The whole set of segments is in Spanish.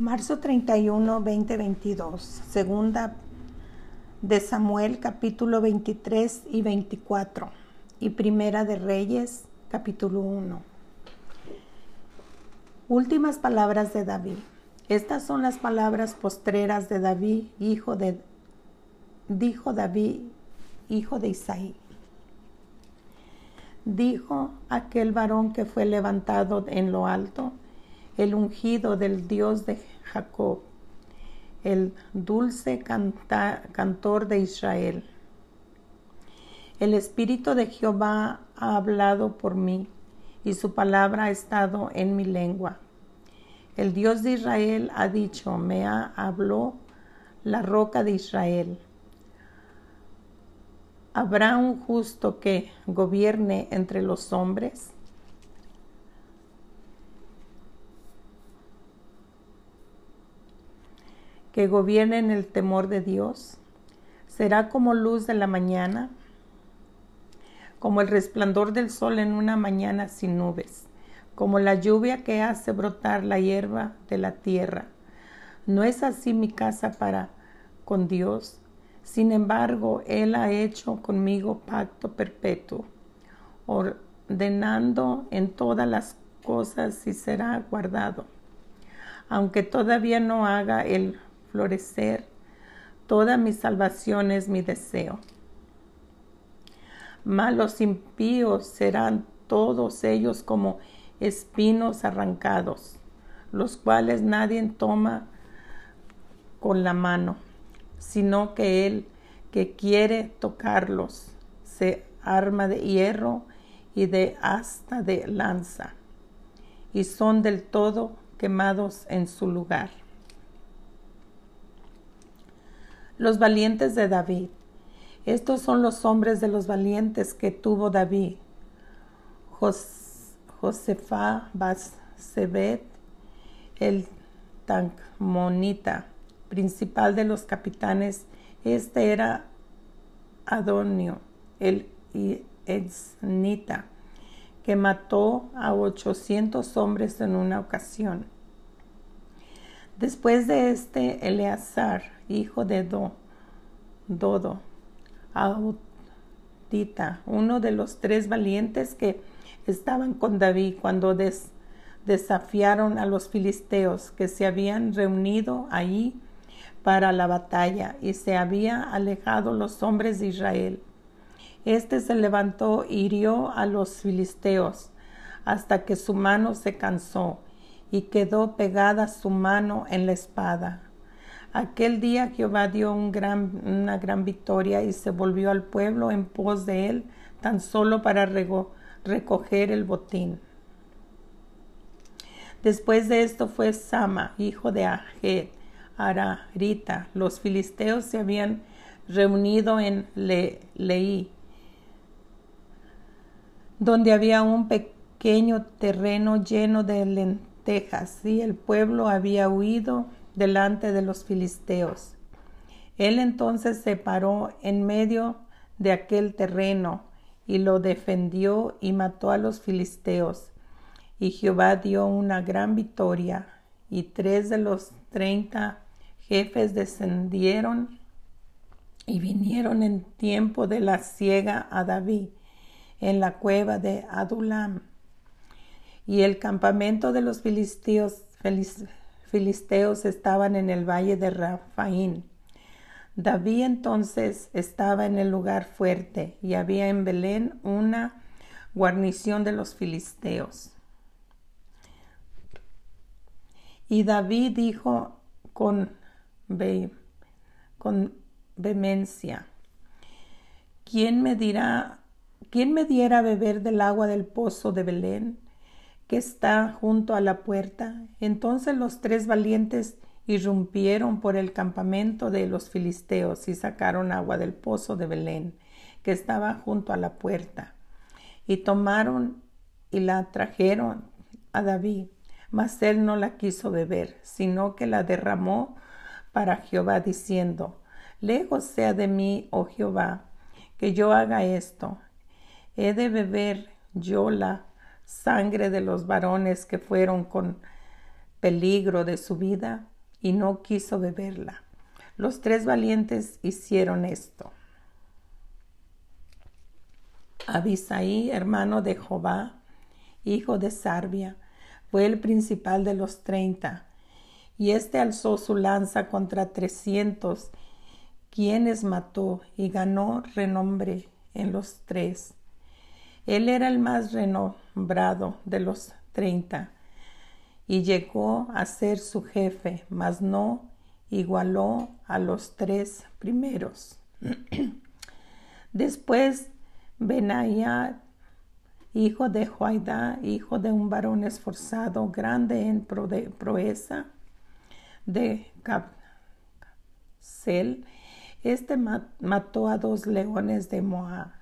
Marzo 31, 2022. Segunda de Samuel capítulo 23 y 24 y Primera de Reyes capítulo 1. Últimas palabras de David. Estas son las palabras postreras de David, hijo de dijo David, hijo de Isaí. Dijo aquel varón que fue levantado en lo alto, el ungido del Dios de Jacob, el dulce cantor de Israel. El Espíritu de Jehová ha hablado por mí y su palabra ha estado en mi lengua. El Dios de Israel ha dicho, me ha habló la roca de Israel. ¿Habrá un justo que gobierne entre los hombres? Que en el temor de Dios. Será como luz de la mañana, como el resplandor del sol en una mañana sin nubes, como la lluvia que hace brotar la hierba de la tierra. ¿No es así mi casa para con Dios? Sin embargo, Él ha hecho conmigo pacto perpetuo, ordenando en todas las cosas y será guardado. Aunque todavía no haga el florecer. Toda mi salvación es mi deseo. Malos impíos serán todos ellos como espinos arrancados, los cuales nadie toma con la mano, sino que el que quiere tocarlos se arma de hierro y de asta de lanza, y son del todo quemados en su lugar. Los valientes de David. Estos son los hombres de los valientes que tuvo David. Josefa Basebet, el Tancmonita, principal de los capitanes. Este era Adonio, el Eznita, que mató a 800 hombres en una ocasión. Después de este, Eleazar, hijo de Do, Dodo, Autita, uno de los tres valientes que estaban con David cuando desafiaron a los filisteos que se habían reunido allí para la batalla y se había alejado los hombres de Israel. Este se levantó y hirió a los filisteos hasta que su mano se cansó y quedó pegada su mano en la espada. Aquel día Jehová dio una gran victoria y se volvió al pueblo en pos de él, tan solo para recoger el botín. Después de esto fue Sama, hijo de Ajet, Ararita. Los filisteos se habían reunido en Leí, donde había un pequeño terreno lleno de Texas, y el pueblo había huido delante de los filisteos. Él entonces se paró en medio de aquel terreno y lo defendió y mató a los filisteos. Y Jehová dio una gran victoria, y tres de los treinta jefes descendieron y vinieron en tiempo de la siega a David en la cueva de Adulam y el campamento de los filisteos, filisteos estaban en el valle de Rafaín. David entonces estaba en el lugar fuerte y había en Belén una guarnición de los filisteos. Y David dijo con, con vehemencia, ¿quién me dirá, quién me diera beber del agua del pozo de Belén? Que está junto a la puerta. Entonces los tres valientes irrumpieron por el campamento de los filisteos y sacaron agua del pozo de Belén, que estaba junto a la puerta. Y tomaron y la trajeron a David, mas él no la quiso beber, sino que la derramó para Jehová, diciendo, Lejos sea de mí, oh Jehová, que yo haga esto. He de beber yo la sangre de los varones que fueron con peligro de su vida y no quiso beberla. Los tres valientes hicieron esto. Abisaí, hermano de Jobá, hijo de Sarbia, fue el principal de los treinta, y éste alzó su lanza contra trescientos, quienes mató y ganó renombre en los tres. Él era el más renombrado de los treinta, y llegó a ser su jefe, mas no igualó a los tres primeros. Después Benaía, hijo de Joaidá, hijo de un varón esforzado, grande en proeza, de Capsel, este mató a dos leones de Moab,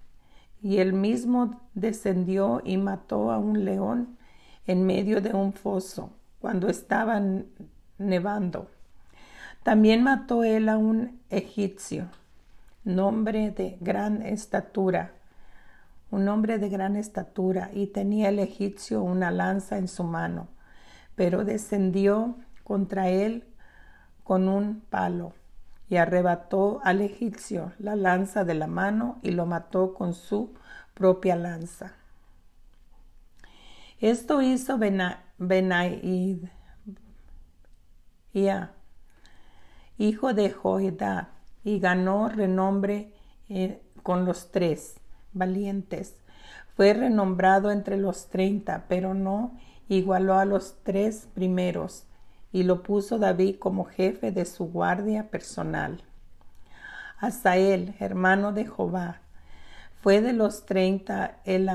y él mismo descendió y mató a un león en medio de un foso cuando estaba nevando. También mató él a un egipcio, nombre de gran estatura, un hombre de gran estatura, y tenía el egipcio una lanza en su mano, pero descendió contra él con un palo y arrebató al egipcio la lanza de la mano y lo mató con su propia lanza. Esto hizo Benaid, hijo de Joedad, y ganó renombre eh, con los tres valientes. Fue renombrado entre los treinta, pero no igualó a los tres primeros, y lo puso David como jefe de su guardia personal. Asael, hermano de Jehová, fue de los treinta el,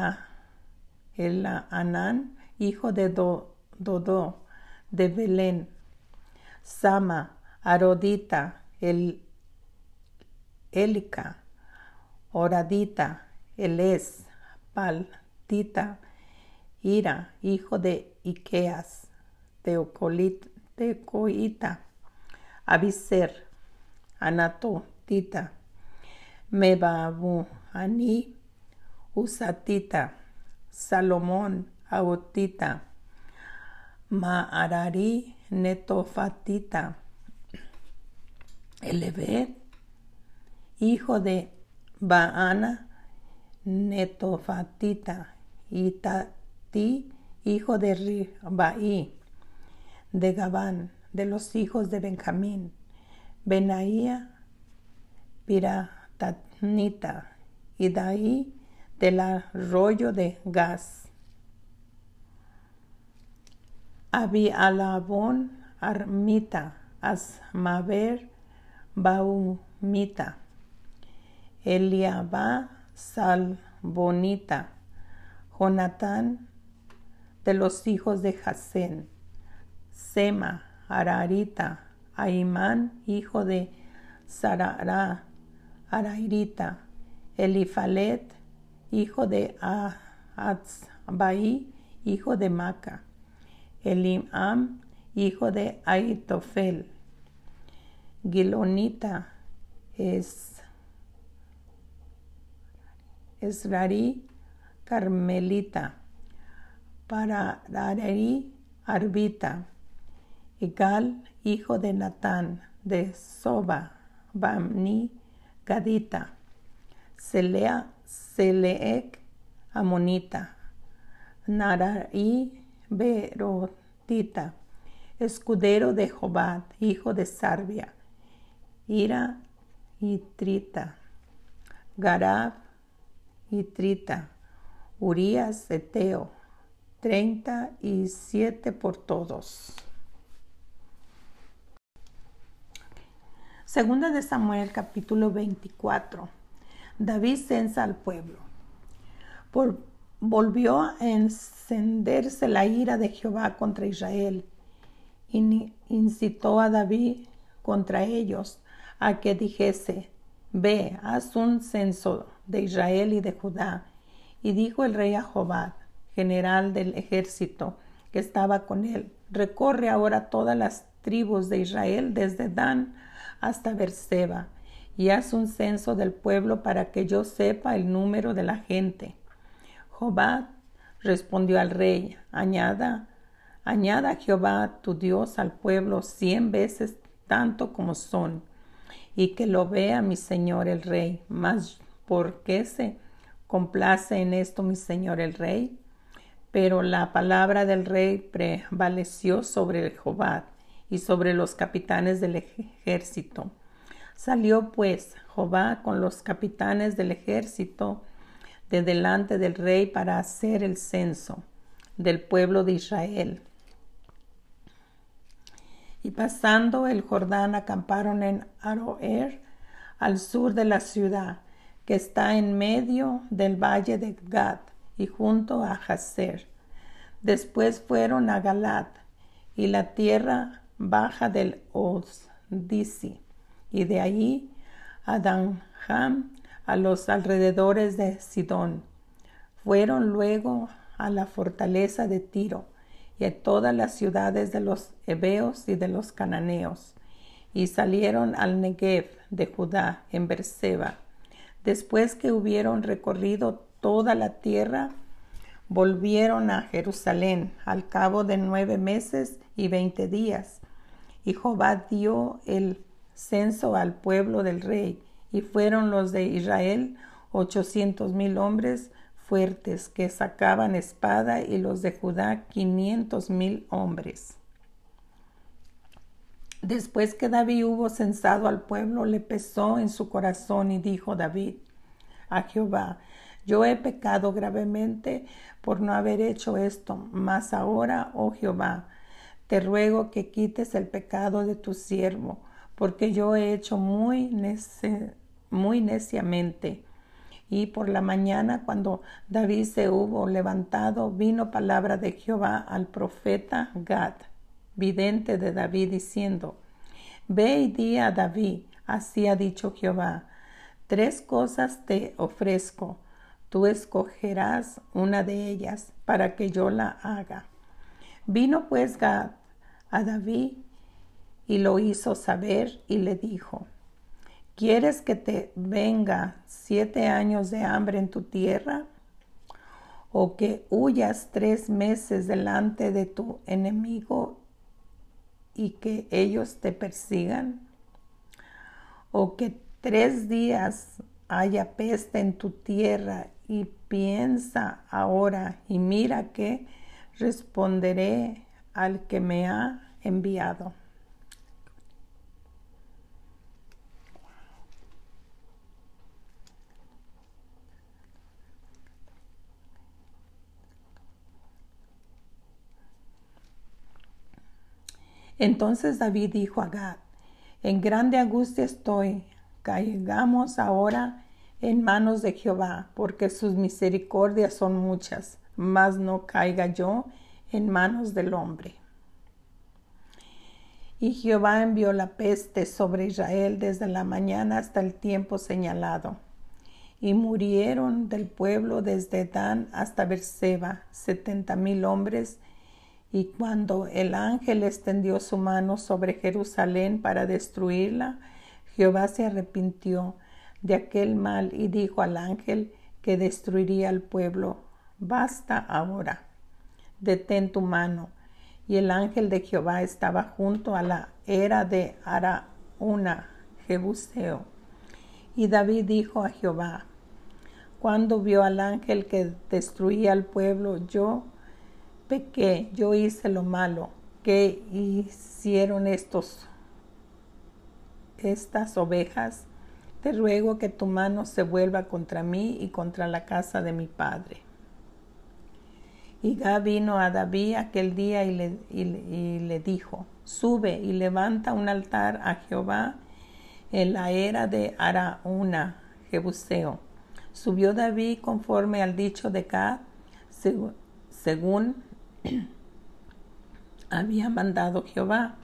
el Anán, hijo de Dodó, de Belén, Sama, Arodita, el Elica, Oradita, Elés, Paltita, Ira, hijo de Iqueas, Tecoita, Abiser, Anatotita, Mebabu, Ani, Usatita, Salomón, Aotita, Maarari, Netofatita, Elebet, hijo de Baana, Netofatita, y Tati, hijo de Ribaí, de Gabán, de los hijos de Benjamín, Benaía, Piratanita, y Daí, del arroyo de Gas. Abialabón, Armita, Asmaver, Baumita, Eliabá, Salbonita, Jonatán, de los hijos de Jasén, Sema, Ararita, Aimán, hijo de Sarara, Arairita, Elifalet, hijo de Atzbai, hijo de Maca, Elimam, hijo de Aitofel, Gilonita, es Esrari, Carmelita, Pararari, Arbita, Igal, hijo de Natán, de Soba, Bamni, Gadita, Selea, Seleek, Amonita, Narai, Berotita, escudero de Jobad, hijo de Sarbia, Ira y Trita, Garab y Trita, Urias Eteo, treinta y siete por todos. Segunda de Samuel capítulo 24. David censa al pueblo. volvió a encenderse la ira de Jehová contra Israel y incitó a David contra ellos a que dijese, Ve, haz un censo de Israel y de Judá. Y dijo el rey a Jehová, general del ejército que estaba con él, recorre ahora todas las tribus de Israel desde Dan hasta Berseba y haz un censo del pueblo para que yo sepa el número de la gente. Jehová respondió al rey, añada Añada Jehová tu Dios al pueblo cien veces tanto como son, y que lo vea mi señor el rey. Mas, ¿por qué se complace en esto mi señor el rey? Pero la palabra del rey prevaleció sobre Jehová y sobre los capitanes del ejército. Salió pues Jehová con los capitanes del ejército de delante del rey para hacer el censo del pueblo de Israel. Y pasando el Jordán acamparon en Aroer, al sur de la ciudad, que está en medio del valle de Gad y junto a Hazer. Después fueron a Galat y la tierra baja del Ozdisi, y de allí a Danjam, a los alrededores de Sidón. Fueron luego a la fortaleza de Tiro y a todas las ciudades de los hebeos y de los cananeos, y salieron al Negev de Judá en Berseba. Después que hubieron recorrido toda la tierra, volvieron a Jerusalén al cabo de nueve meses y veinte días. Y Jehová dio el censo al pueblo del rey, y fueron los de Israel ochocientos mil hombres fuertes que sacaban espada, y los de Judá quinientos mil hombres. Después que David hubo censado al pueblo, le pesó en su corazón y dijo David a Jehová, yo he pecado gravemente por no haber hecho esto, mas ahora, oh Jehová, te ruego que quites el pecado de tu siervo, porque yo he hecho muy, neciamente. Y por la mañana, cuando David se hubo levantado, vino palabra de Jehová al profeta Gad, vidente de David, diciendo, Ve y di a David, así ha dicho Jehová, tres cosas te ofrezco, tú escogerás una de ellas para que yo la haga. Vino pues Gad a David y lo hizo saber y le dijo, ¿quieres que te venga siete años de hambre en tu tierra? ¿O que huyas tres meses delante de tu enemigo y que ellos te persigan? ¿O que tres días haya peste en tu tierra y piensa ahora y mira que responderé al que me ha enviado. Entonces David dijo a Gad, en grande angustia estoy, caigamos ahora en manos de Jehová, porque sus misericordias son muchas, mas no caiga yo en manos del hombre. Y Jehová envió la peste sobre Israel desde la mañana hasta el tiempo señalado. Y murieron del pueblo desde Dan hasta Berseba setenta mil hombres. Y cuando el ángel extendió su mano sobre Jerusalén para destruirla, Jehová se arrepintió de aquel mal y dijo al ángel que destruiría al pueblo, basta ahora, detén tu mano. Y el ángel de Jehová estaba junto a la era de Araúna, Jebuseo. Y David dijo a Jehová, cuando vio al ángel que destruía al pueblo, yo pequé, yo hice lo malo. que hicieron estos estas ovejas? te ruego que tu mano se vuelva contra mí y contra la casa de mi padre. Y Gad vino a David aquel día y le, y le, dijo, sube y levanta un altar a Jehová en la era de Araúna, Jebuseo. Subió David conforme al dicho de Gad, según había mandado Jehová.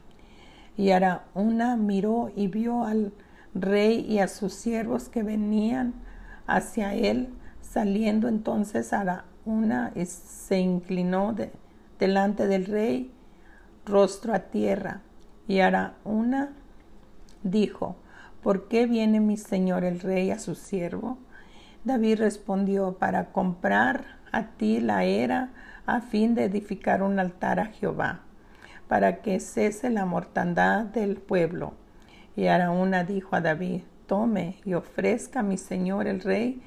Y Araúna miró y vio al rey y a sus siervos que venían hacia él, saliendo entonces a una se inclinó delante del rey, rostro a tierra. Y una dijo, ¿por qué viene mi señor el rey a su siervo? David respondió, para comprar a ti la era a fin de edificar un altar a Jehová, para que cese la mortandad del pueblo. Y Araúna dijo a David, tome y ofrezca a mi señor el rey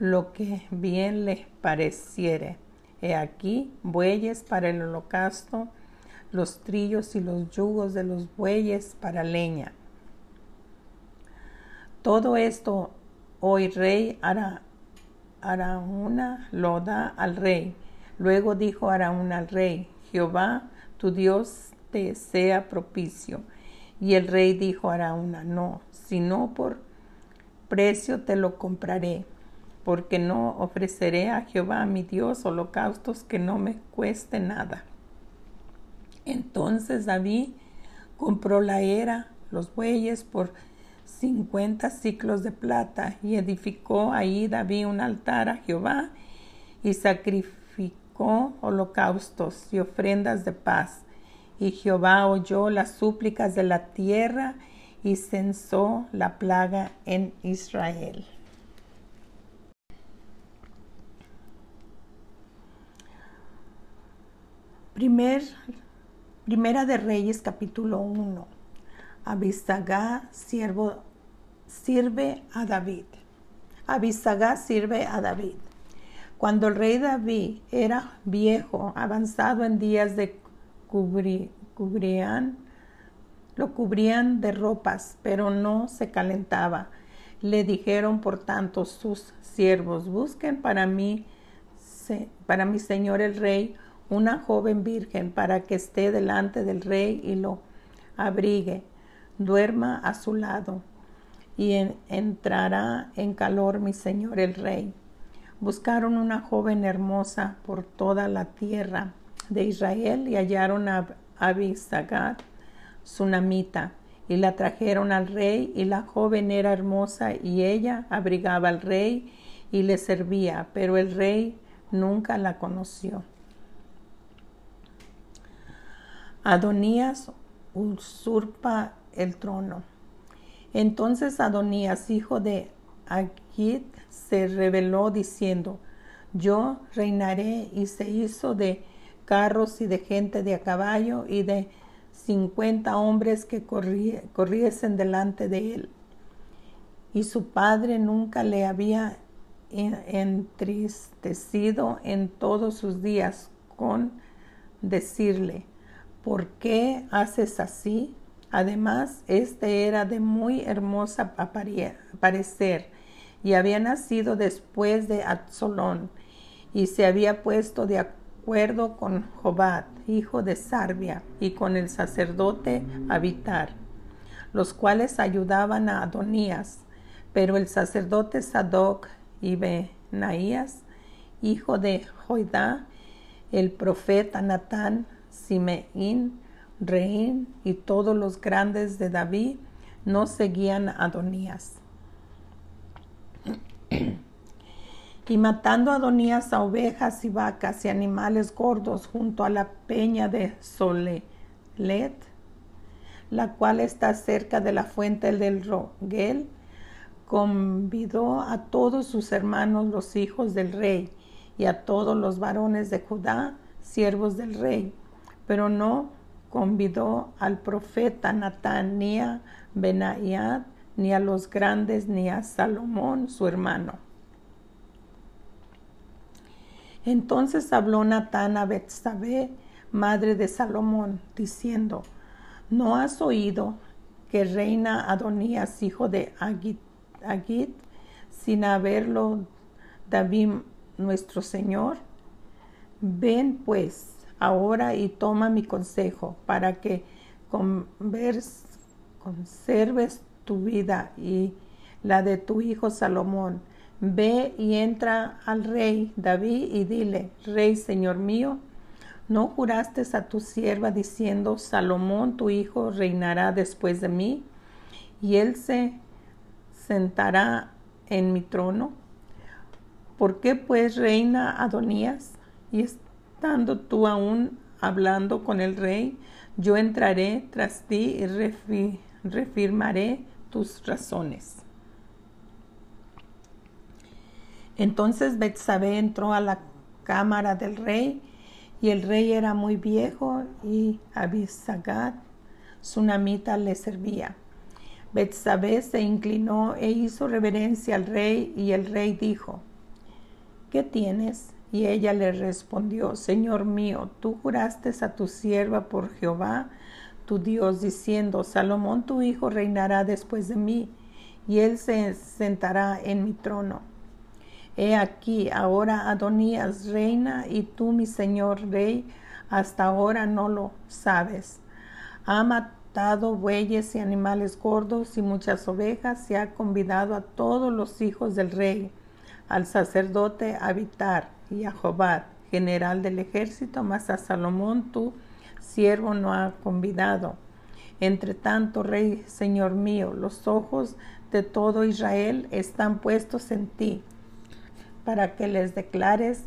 lo que bien le pareciere. He aquí bueyes para el holocausto, los trillos y los yugos de los bueyes para leña. Todo esto hoy rey hará Araúna lo da al rey. Luego dijo Araúna al rey, Jehová, tu Dios te sea propicio. Y el rey dijo a Araúna, no, sino por precio te lo compraré, porque no ofreceré a Jehová mi Dios holocaustos que no me cueste nada. Entonces David compró la era, los bueyes por cincuenta ciclos de plata y edificó ahí David un altar a Jehová y sacrificó holocaustos y ofrendas de paz. Y Jehová oyó las súplicas de la tierra y censó la plaga en Israel. Primer, primera de Reyes capítulo 1. Abisagá, siervo, sirve a David. Abisagá sirve a David. Cuando el rey David era viejo, avanzado en días de cubrían, lo cubrían de ropas, pero no se calentaba. Le dijeron, por tanto, sus siervos, busquen para mí, para mi señor el rey, una joven virgen para que esté delante del rey y lo abrigue duerma a su lado, y entrará en calor mi señor el rey. Buscaron una joven hermosa por toda la tierra de Israel y hallaron a Abisagar, namita y la trajeron al rey, y la joven era hermosa, y ella abrigaba al rey y le servía, pero el rey nunca la conoció. Adonías usurpa el trono. Entonces Adonías, hijo de Agit, se rebeló diciendo, yo reinaré y se hizo de carros y de gente de a caballo y de cincuenta hombres que corriesen delante de él. Y su padre nunca le había entristecido en todos sus días con decirle, ¿por qué haces así? Además, este era de muy hermosa parecer y había nacido después de Absalón y se había puesto de acuerdo con Jobat, hijo de Sarbia, y con el sacerdote Abitar, los cuales ayudaban a Adonías. Pero el sacerdote Sadoc y Benaías, hijo de Joidá, el profeta Natán, Simeín, Reín y todos los grandes de David no seguían a Adonías. y matando a Adonías a ovejas y vacas y animales gordos junto a la peña de Solelet, la cual está cerca de la fuente del Roguel, convidó a todos sus hermanos los hijos del rey y a todos los varones de Judá, siervos del rey, pero no convidó al profeta Natán ni a ni a los grandes, ni a Salomón, su hermano. Entonces habló Natán a Betsabé, madre de Salomón, diciendo, ¿no has oído que reina Adonías, hijo de Agit, sin haberlo David nuestro Señor? Ven pues, ahora y toma mi consejo para que conserves tu vida y la de tu hijo Salomón. Ve y entra al rey David y dile, Rey, Señor mío, ¿no juraste a tu sierva diciendo, Salomón, tu hijo, reinará después de mí? Y él se sentará en mi trono. ¿Por qué pues reina Adonías? Y estando tú aún hablando con el rey, yo entraré tras ti y refirmaré tus razones. Entonces Betsabé entró a la cámara del rey Y el rey era muy viejo y Abisagat, namita le servía. Betsabé se inclinó e hizo reverencia al rey y el rey dijo, ¿qué tienes? Y ella le respondió, Señor mío, tú juraste a tu sierva por Jehová, tu Dios, diciendo, Salomón tu hijo reinará después de mí, y él se sentará en mi trono. He aquí, ahora Adonías reina, y tú, mi señor rey, hasta ahora no lo sabes. Ha matado bueyes y animales gordos y muchas ovejas, y ha convidado a todos los hijos del rey, al sacerdote a habitar y a Jobad, general del ejército, mas a Salomón tu siervo no ha convidado. Entre tanto, rey, señor mío, los ojos de todo Israel están puestos en ti, para que les declares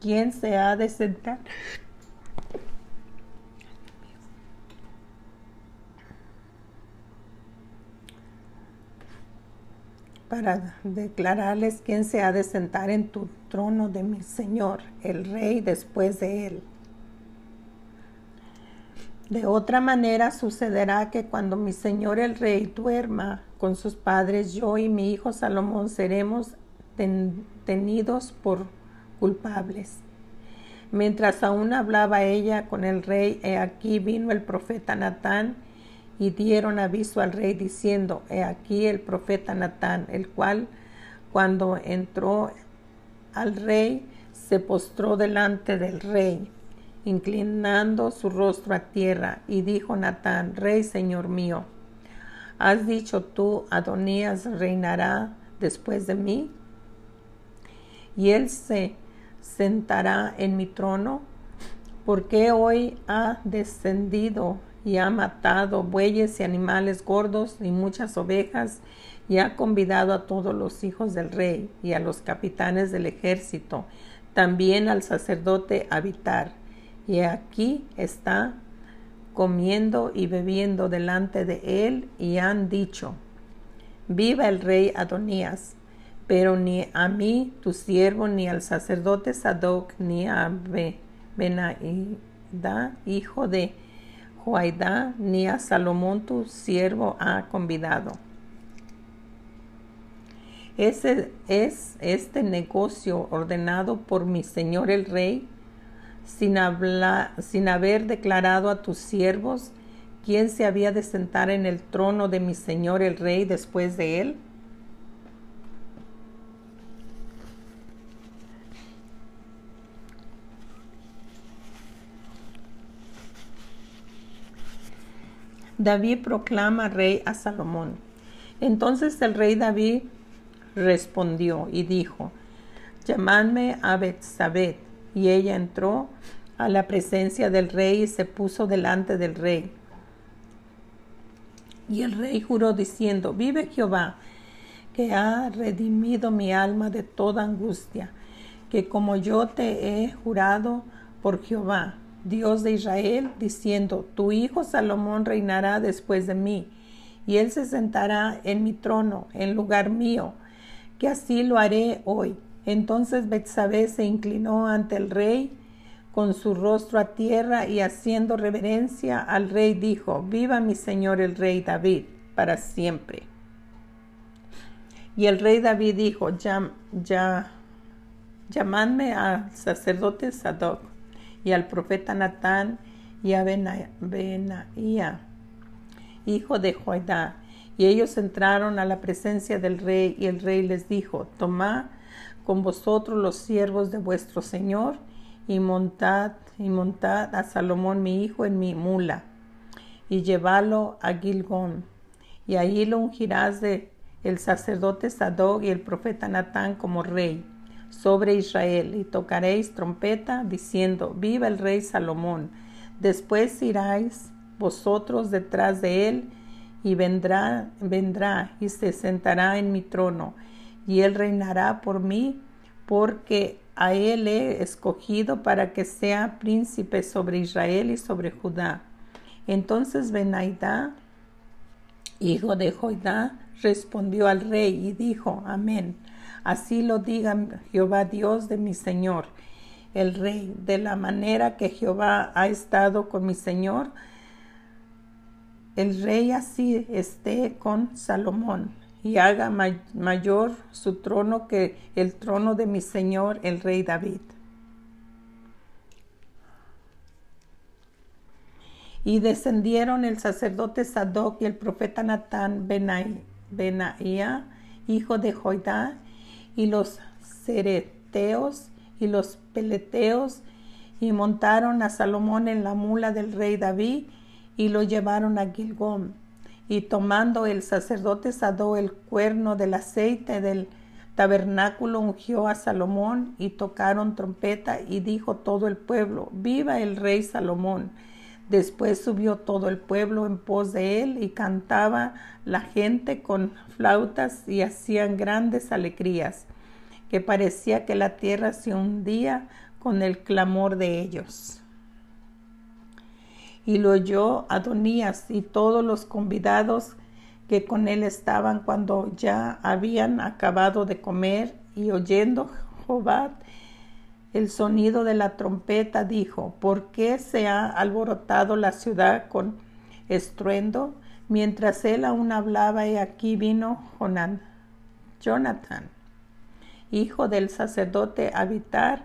quién se ha de sentar para declararles quién se ha de sentar en tu trono de mi Señor, el Rey, después de él. De otra manera sucederá que cuando mi Señor el Rey duerma con sus padres, yo y mi hijo Salomón seremos tenidos por culpables. Mientras aún hablaba ella con el rey, he aquí vino el profeta Natán, y dieron aviso al rey diciendo, he aquí el profeta Natán, el cual cuando entró al rey se postró delante del rey, inclinando su rostro a tierra, y dijo Natán, Rey, Señor mío, ¿has dicho tú, Adonías reinará después de mí? Y él se sentará en mi trono, porque hoy ha descendido y ha matado bueyes y animales gordos y muchas ovejas y ha convidado a todos los hijos del rey y a los capitanes del ejército, también al sacerdote habitar. Y aquí está comiendo y bebiendo delante de él y han dicho, viva el rey Adonías, pero ni a mí, tu siervo, ni al sacerdote Sadoc, ni a Benaida, hijo de Ni a Salomón tu siervo ha convidado. Ese es este negocio ordenado por mi señor el rey, sin, sin haber declarado a tus siervos quién se había de sentar en el trono de mi señor el rey después de él. David proclama rey a Salomón. Entonces el rey David respondió y dijo, llamadme a Betsabé. Y ella entró a la presencia del rey y se puso delante del rey. Y el rey juró diciendo, vive Jehová, que ha redimido mi alma de toda angustia, que como yo te he jurado por Jehová, Dios de Israel, diciendo, Tu hijo Salomón reinará después de mí, y él se sentará en mi trono, en lugar mío, que así lo haré hoy. Entonces Betsabé se inclinó ante el rey con su rostro a tierra y haciendo reverencia al rey dijo, Viva mi señor el rey David para siempre. Y el rey David dijo, ya, ya, llamadme al sacerdote Sadoc y al profeta Natán y a Benaía, hijo de Joidá. Y ellos entraron a la presencia del rey y el rey les dijo, tomad con vosotros los siervos de vuestro señor y montad y montad a Salomón mi hijo en mi mula y llevadlo a Gilgón y ahí lo ungirás de el sacerdote Sadoc y el profeta Natán como rey sobre Israel y tocaréis trompeta diciendo, viva el rey Salomón. Después iráis vosotros detrás de él y vendrá, vendrá y se sentará en mi trono y él reinará por mí porque a él he escogido para que sea príncipe sobre Israel y sobre Judá. Entonces Benaidá, hijo de Joidá, respondió al rey y dijo, Amén. Así lo diga Jehová Dios de mi Señor. el rey, de la manera que Jehová ha estado con mi señor, el rey así esté con Salomón y haga mayor su trono que el trono de mi señor el rey David. Y descendieron el sacerdote Sadoc y el profeta Natán Benaía, hijo de Joidá, y los cereteos y los peleteos, y montaron a Salomón en la mula del rey David, y lo llevaron a Gilgón. Y tomando el sacerdote Sadó el cuerno del aceite del tabernáculo, ungió a Salomón, y tocaron trompeta, y dijo todo el pueblo, viva el rey Salomón. Después subió todo el pueblo en pos de él y cantaba la gente con flautas y hacían grandes alegrías, que parecía que la tierra se hundía con el clamor de ellos. Y lo oyó Adonías y todos los convidados que con él estaban cuando ya habían acabado de comer y oyendo Jobat el sonido de la trompeta dijo, ¿por qué se ha alborotado la ciudad con estruendo? Mientras él aún hablaba, y aquí vino Jonathan, hijo del sacerdote Abitar,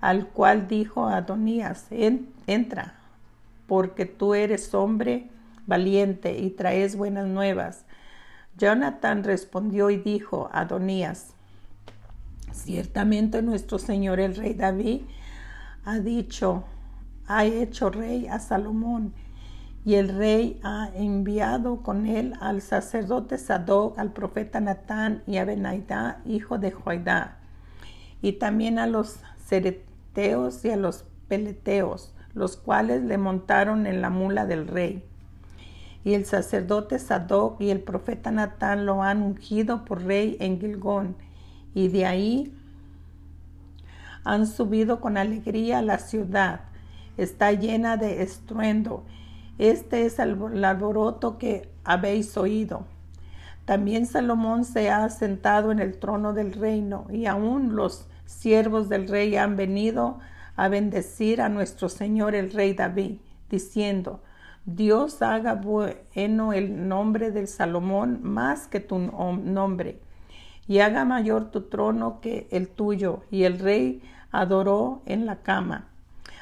al cual dijo Adonías, entra, porque tú eres hombre valiente y traes buenas nuevas. Jonathan respondió y dijo, Adonías, Ciertamente nuestro Señor el rey David ha dicho, ha hecho rey a Salomón, y el rey ha enviado con él al sacerdote Sadoc, al profeta Natán y a Benaidá, hijo de Joidá, y también a los cereteos y a los peleteos, los cuales le montaron en la mula del rey. Y el sacerdote Sadoc y el profeta Natán lo han ungido por rey en Gilgón y de ahí han subido con alegría a la ciudad. Está llena de estruendo. Este es el alboroto que habéis oído. También Salomón se ha sentado en el trono del reino y aún los siervos del rey han venido a bendecir a nuestro Señor el rey David, diciendo, Dios haga bueno el nombre del Salomón más que tu nombre y haga mayor tu trono que el tuyo. Y el rey adoró en la cama.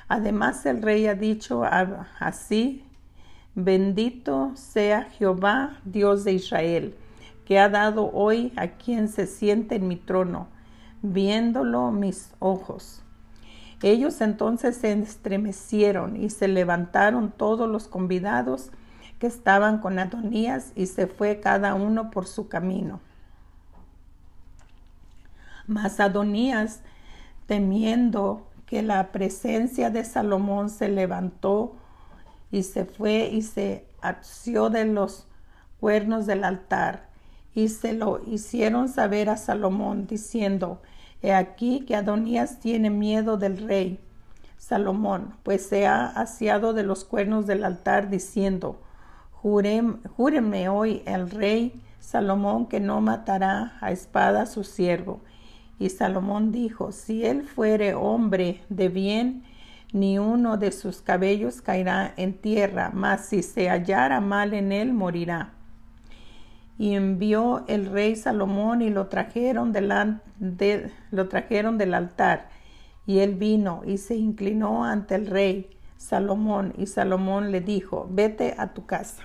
Además el rey ha dicho así, bendito sea Jehová, Dios de Israel, que ha dado hoy a quien se siente en mi trono, viéndolo mis ojos. Ellos entonces se estremecieron y se levantaron todos los convidados que estaban con Adonías y se fue cada uno por su camino. Mas Adonías, temiendo que la presencia de Salomón se levantó y se fue y se asió de los cuernos del altar. Y se lo hicieron saber a Salomón diciendo, He aquí que Adonías tiene miedo del rey Salomón, pues se ha asiado de los cuernos del altar diciendo, Júreme hoy el rey Salomón que no matará a espada a su siervo y Salomón dijo, si él fuere hombre de bien, ni uno de sus cabellos caerá en tierra, mas si se hallara mal en él, morirá. Y envió el rey Salomón y lo trajeron, trajeron del altar. Y él vino y se inclinó ante el rey Salomón, y Salomón le dijo, vete a tu casa.